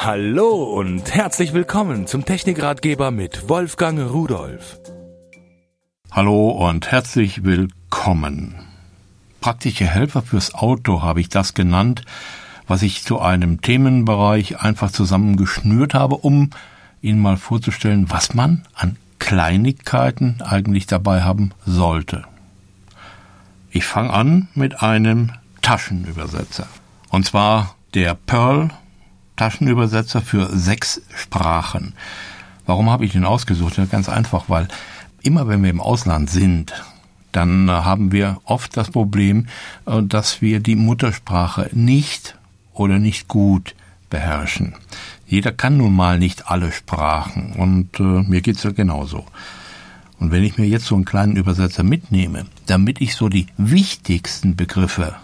Hallo und herzlich willkommen zum Technikratgeber mit Wolfgang Rudolf. Hallo und herzlich willkommen. Praktische Helfer fürs Auto habe ich das genannt, was ich zu einem Themenbereich einfach zusammengeschnürt habe, um Ihnen mal vorzustellen, was man an Kleinigkeiten eigentlich dabei haben sollte. Ich fange an mit einem Taschenübersetzer. Und zwar der Pearl Taschenübersetzer für sechs Sprachen. Warum habe ich den ausgesucht? Ja, ganz einfach, weil immer wenn wir im Ausland sind, dann haben wir oft das Problem, äh, dass wir die Muttersprache nicht oder nicht gut beherrschen. Jeder kann nun mal nicht alle Sprachen und äh, mir geht's ja genauso. Und wenn ich mir jetzt so einen kleinen Übersetzer mitnehme, damit ich so die wichtigsten Begriffe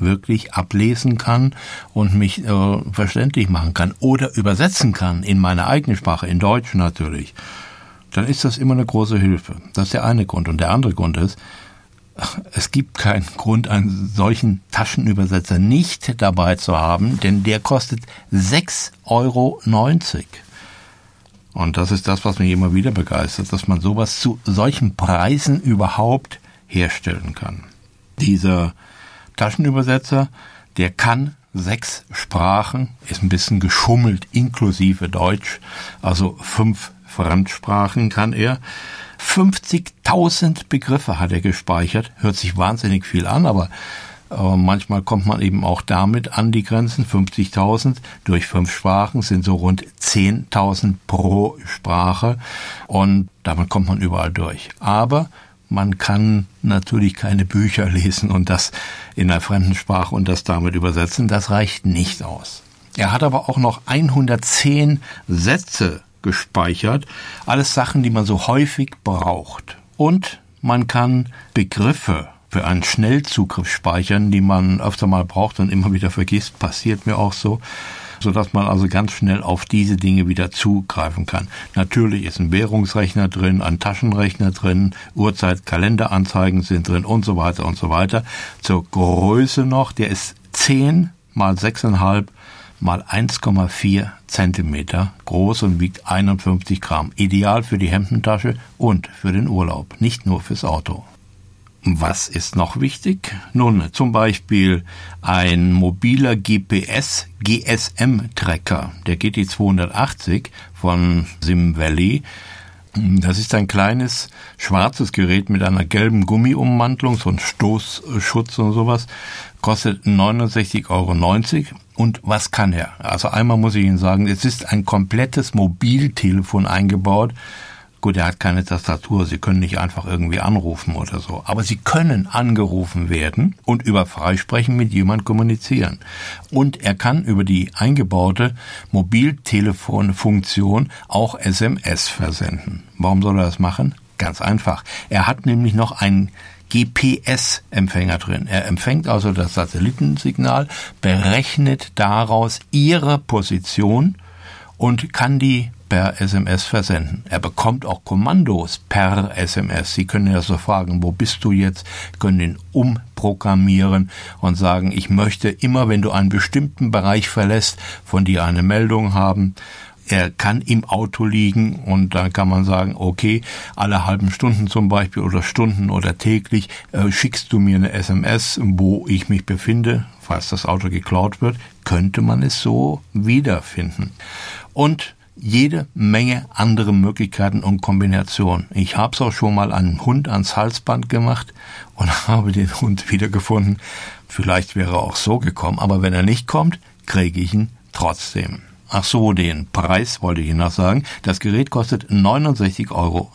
wirklich ablesen kann und mich äh, verständlich machen kann oder übersetzen kann in meine eigene Sprache, in Deutsch natürlich, dann ist das immer eine große Hilfe. Das ist der eine Grund. Und der andere Grund ist, es gibt keinen Grund, einen solchen Taschenübersetzer nicht dabei zu haben, denn der kostet 6,90 Euro. Und das ist das, was mich immer wieder begeistert, dass man sowas zu solchen Preisen überhaupt herstellen kann. Dieser Taschenübersetzer, der kann sechs Sprachen, ist ein bisschen geschummelt, inklusive Deutsch, also fünf Fremdsprachen kann er. 50.000 Begriffe hat er gespeichert, hört sich wahnsinnig viel an, aber äh, manchmal kommt man eben auch damit an die Grenzen. 50.000 durch fünf Sprachen sind so rund 10.000 pro Sprache und damit kommt man überall durch. Aber man kann natürlich keine Bücher lesen und das in einer fremden Sprache und das damit übersetzen. Das reicht nicht aus. Er hat aber auch noch 110 Sätze gespeichert. Alles Sachen, die man so häufig braucht. Und man kann Begriffe für einen Schnellzugriff speichern, die man öfter mal braucht und immer wieder vergisst. Passiert mir auch so so dass man also ganz schnell auf diese Dinge wieder zugreifen kann. Natürlich ist ein Währungsrechner drin, ein Taschenrechner drin, Uhrzeit, Kalenderanzeigen sind drin und so weiter und so weiter. Zur Größe noch, der ist 10 mal 6,5 mal 1,4 Zentimeter groß und wiegt 51 Gramm. Ideal für die Hemdentasche und für den Urlaub, nicht nur fürs Auto. Was ist noch wichtig? Nun, zum Beispiel ein mobiler GPS GSM-Tracker, der GT280 von Sim Valley. Das ist ein kleines schwarzes Gerät mit einer gelben Gummiummantelung, so ein Stoßschutz und sowas. Kostet 69,90 Euro. Und was kann er? Also einmal muss ich Ihnen sagen, es ist ein komplettes Mobiltelefon eingebaut Gut, er hat keine Tastatur, Sie können nicht einfach irgendwie anrufen oder so. Aber Sie können angerufen werden und über Freisprechen mit jemand kommunizieren. Und er kann über die eingebaute Mobiltelefonfunktion auch SMS versenden. Warum soll er das machen? Ganz einfach. Er hat nämlich noch einen GPS-Empfänger drin. Er empfängt also das Satellitensignal, berechnet daraus Ihre Position und kann die per SMS versenden. Er bekommt auch Kommandos per SMS. Sie können ja so fragen, wo bist du jetzt? können ihn umprogrammieren und sagen, ich möchte immer, wenn du einen bestimmten Bereich verlässt, von dir eine Meldung haben. Er kann im Auto liegen und dann kann man sagen, okay, alle halben Stunden zum Beispiel oder Stunden oder täglich äh, schickst du mir eine SMS, wo ich mich befinde, falls das Auto geklaut wird, könnte man es so wiederfinden. Und jede Menge andere Möglichkeiten und Kombinationen. Ich habe es auch schon mal einen Hund ans Halsband gemacht und habe den Hund wiedergefunden. Vielleicht wäre er auch so gekommen, aber wenn er nicht kommt, kriege ich ihn trotzdem. Ach so, den Preis wollte ich Ihnen noch sagen. Das Gerät kostet 69,90 Euro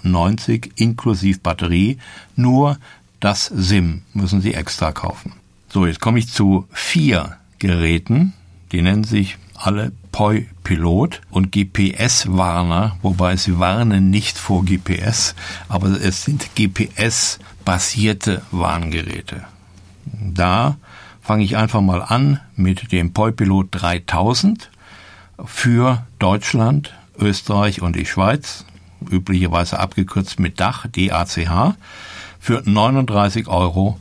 inklusive Batterie. Nur das SIM müssen Sie extra kaufen. So, jetzt komme ich zu vier Geräten. Die nennen sich alle Poi Pilot und GPS-Warner, wobei sie warnen nicht vor GPS, aber es sind GPS-basierte Warngeräte. Da fange ich einfach mal an mit dem Poi Pilot 3000 für Deutschland, Österreich und die Schweiz, üblicherweise abgekürzt mit Dach, DACH, für 39,90 Euro.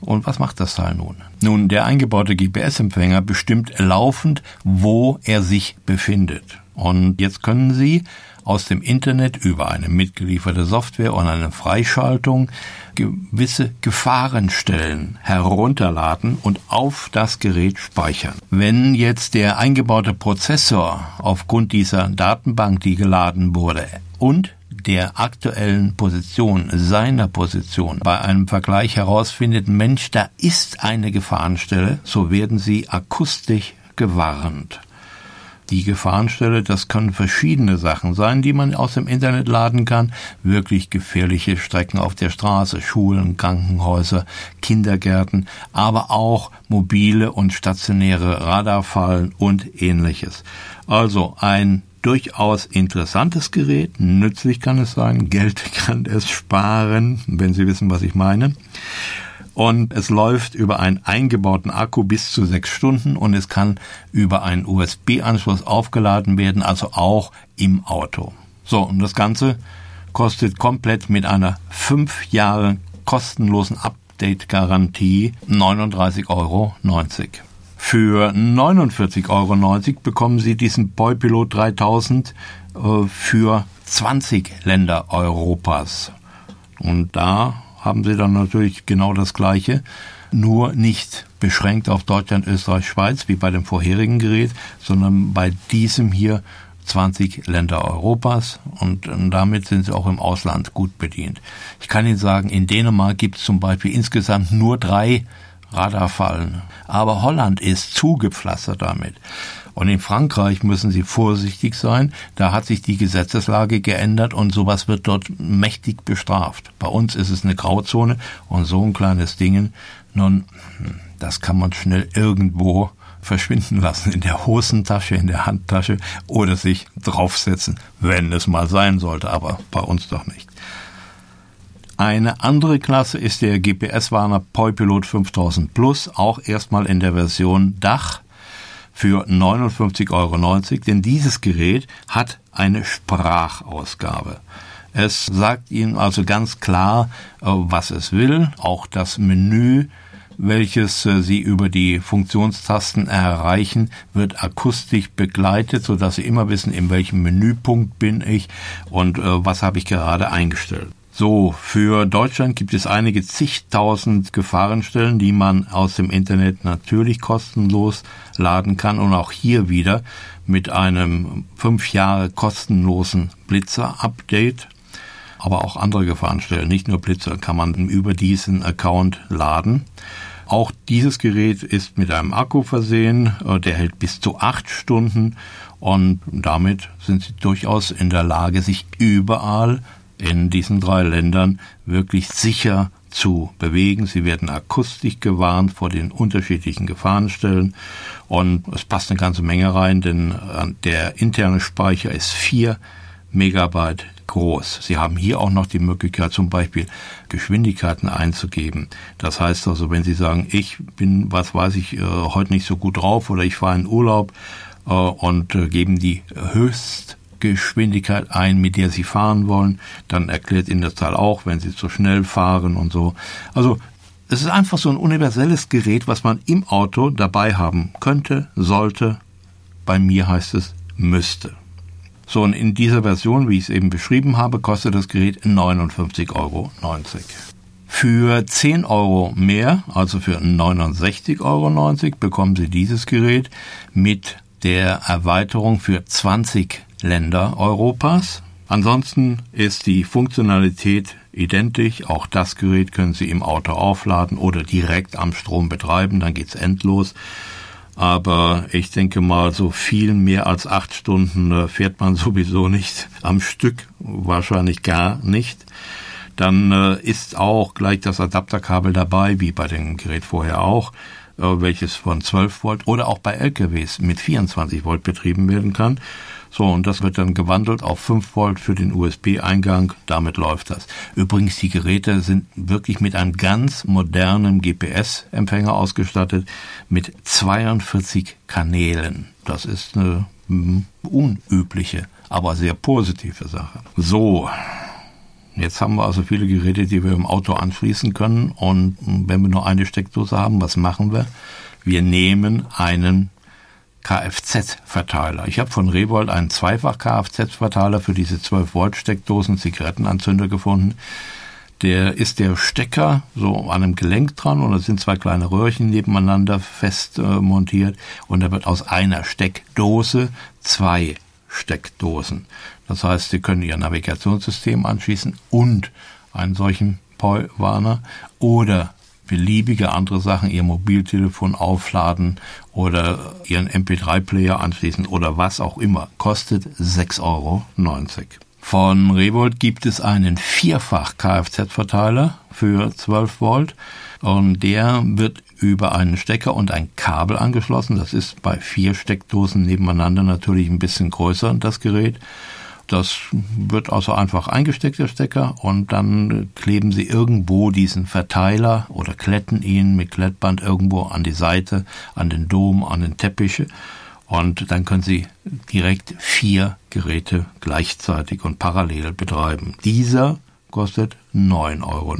Und was macht das Teil nun? Nun, der eingebaute GPS-Empfänger bestimmt laufend, wo er sich befindet. Und jetzt können Sie aus dem Internet über eine mitgelieferte Software und eine Freischaltung gewisse Gefahrenstellen herunterladen und auf das Gerät speichern. Wenn jetzt der eingebaute Prozessor aufgrund dieser Datenbank, die geladen wurde, und der aktuellen Position, seiner Position, bei einem Vergleich herausfindet, Mensch, da ist eine Gefahrenstelle, so werden sie akustisch gewarnt. Die Gefahrenstelle, das können verschiedene Sachen sein, die man aus dem Internet laden kann. Wirklich gefährliche Strecken auf der Straße, Schulen, Krankenhäuser, Kindergärten, aber auch mobile und stationäre Radarfallen und ähnliches. Also ein durchaus interessantes Gerät, nützlich kann es sein, Geld kann es sparen, wenn Sie wissen, was ich meine. Und es läuft über einen eingebauten Akku bis zu sechs Stunden und es kann über einen USB-Anschluss aufgeladen werden, also auch im Auto. So, und das Ganze kostet komplett mit einer fünf Jahre kostenlosen Update-Garantie 39,90 Euro. Für 49,90 Euro bekommen Sie diesen Boypilot 3000 äh, für 20 Länder Europas. Und da haben Sie dann natürlich genau das Gleiche, nur nicht beschränkt auf Deutschland, Österreich, Schweiz wie bei dem vorherigen Gerät, sondern bei diesem hier 20 Länder Europas und damit sind sie auch im Ausland gut bedient. Ich kann Ihnen sagen, in Dänemark gibt es zum Beispiel insgesamt nur drei Radarfallen. Aber Holland ist zugepflastert damit. Und in Frankreich müssen sie vorsichtig sein. Da hat sich die Gesetzeslage geändert und sowas wird dort mächtig bestraft. Bei uns ist es eine Grauzone und so ein kleines Ding, nun, das kann man schnell irgendwo verschwinden lassen in der Hosentasche, in der Handtasche oder sich draufsetzen, wenn es mal sein sollte, aber bei uns doch nicht. Eine andere Klasse ist der GPS-Warner Poipilot 5000 Plus, auch erstmal in der Version Dach für 59,90 Euro, denn dieses Gerät hat eine Sprachausgabe. Es sagt Ihnen also ganz klar, äh, was es will, auch das Menü, welches äh, Sie über die Funktionstasten erreichen, wird akustisch begleitet, so dass Sie immer wissen, in welchem Menüpunkt bin ich und äh, was habe ich gerade eingestellt. So, für Deutschland gibt es einige zigtausend Gefahrenstellen, die man aus dem Internet natürlich kostenlos laden kann und auch hier wieder mit einem fünf Jahre kostenlosen Blitzer-Update. Aber auch andere Gefahrenstellen, nicht nur Blitzer, kann man über diesen Account laden. Auch dieses Gerät ist mit einem Akku versehen, äh, der hält bis zu acht Stunden und damit sind Sie durchaus in der Lage, sich überall in diesen drei Ländern wirklich sicher zu bewegen. Sie werden akustisch gewarnt vor den unterschiedlichen Gefahrenstellen und es passt eine ganze Menge rein, denn äh, der interne Speicher ist vier Megabyte groß. Sie haben hier auch noch die Möglichkeit, zum Beispiel Geschwindigkeiten einzugeben. Das heißt also, wenn Sie sagen, ich bin, was weiß ich, äh, heute nicht so gut drauf oder ich fahre in Urlaub äh, und geben die höchst Geschwindigkeit ein, mit der Sie fahren wollen. Dann erklärt Ihnen das Teil auch, wenn Sie zu schnell fahren und so. Also es ist einfach so ein universelles Gerät, was man im Auto dabei haben könnte, sollte. Bei mir heißt es müsste. So, und in dieser Version, wie ich es eben beschrieben habe, kostet das Gerät 59,90 Euro. Für 10 Euro mehr, also für 69,90 Euro, bekommen Sie dieses Gerät mit der Erweiterung für 20 Länder Europas. Ansonsten ist die Funktionalität identisch. Auch das Gerät können Sie im Auto aufladen oder direkt am Strom betreiben. Dann geht's endlos. Aber ich denke mal, so viel mehr als acht Stunden äh, fährt man sowieso nicht am Stück. Wahrscheinlich gar nicht. Dann äh, ist auch gleich das Adapterkabel dabei, wie bei dem Gerät vorher auch, äh, welches von 12 Volt oder auch bei LKWs mit 24 Volt betrieben werden kann. So, und das wird dann gewandelt auf 5 Volt für den USB-Eingang. Damit läuft das. Übrigens, die Geräte sind wirklich mit einem ganz modernen GPS-Empfänger ausgestattet mit 42 Kanälen. Das ist eine hm, unübliche, aber sehr positive Sache. So. Jetzt haben wir also viele Geräte, die wir im Auto anschließen können. Und wenn wir nur eine Steckdose haben, was machen wir? Wir nehmen einen Kfz-Verteiler. Ich habe von Revolt einen Zweifach-Kfz-Verteiler für diese 12-Volt-Steckdosen Zigarettenanzünder gefunden. Der ist der Stecker so an einem Gelenk dran und da sind zwei kleine Röhrchen nebeneinander fest äh, montiert und da wird aus einer Steckdose zwei Steckdosen. Das heißt, Sie können Ihr Navigationssystem anschließen und einen solchen Poi-Warner oder beliebige andere Sachen, Ihr Mobiltelefon aufladen oder Ihren MP3-Player anschließen oder was auch immer. Kostet 6,90 Euro. Von Revolt gibt es einen vierfach Kfz-Verteiler für 12 Volt und der wird über einen Stecker und ein Kabel angeschlossen. Das ist bei vier Steckdosen nebeneinander natürlich ein bisschen größer, das Gerät. Das wird also einfach eingesteckt, der Stecker, und dann kleben Sie irgendwo diesen Verteiler oder kletten ihn mit Klettband irgendwo an die Seite, an den Dom, an den Teppiche. Und dann können Sie direkt vier Geräte gleichzeitig und parallel betreiben. Dieser kostet 9,90 Euro.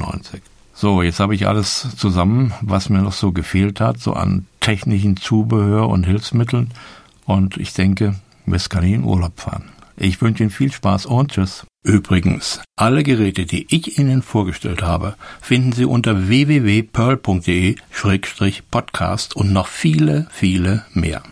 So, jetzt habe ich alles zusammen, was mir noch so gefehlt hat, so an technischen Zubehör und Hilfsmitteln. Und ich denke, jetzt kann ich in Urlaub fahren. Ich wünsche Ihnen viel Spaß und Tschüss. Übrigens, alle Geräte, die ich Ihnen vorgestellt habe, finden Sie unter www.pearl.de-podcast und noch viele, viele mehr.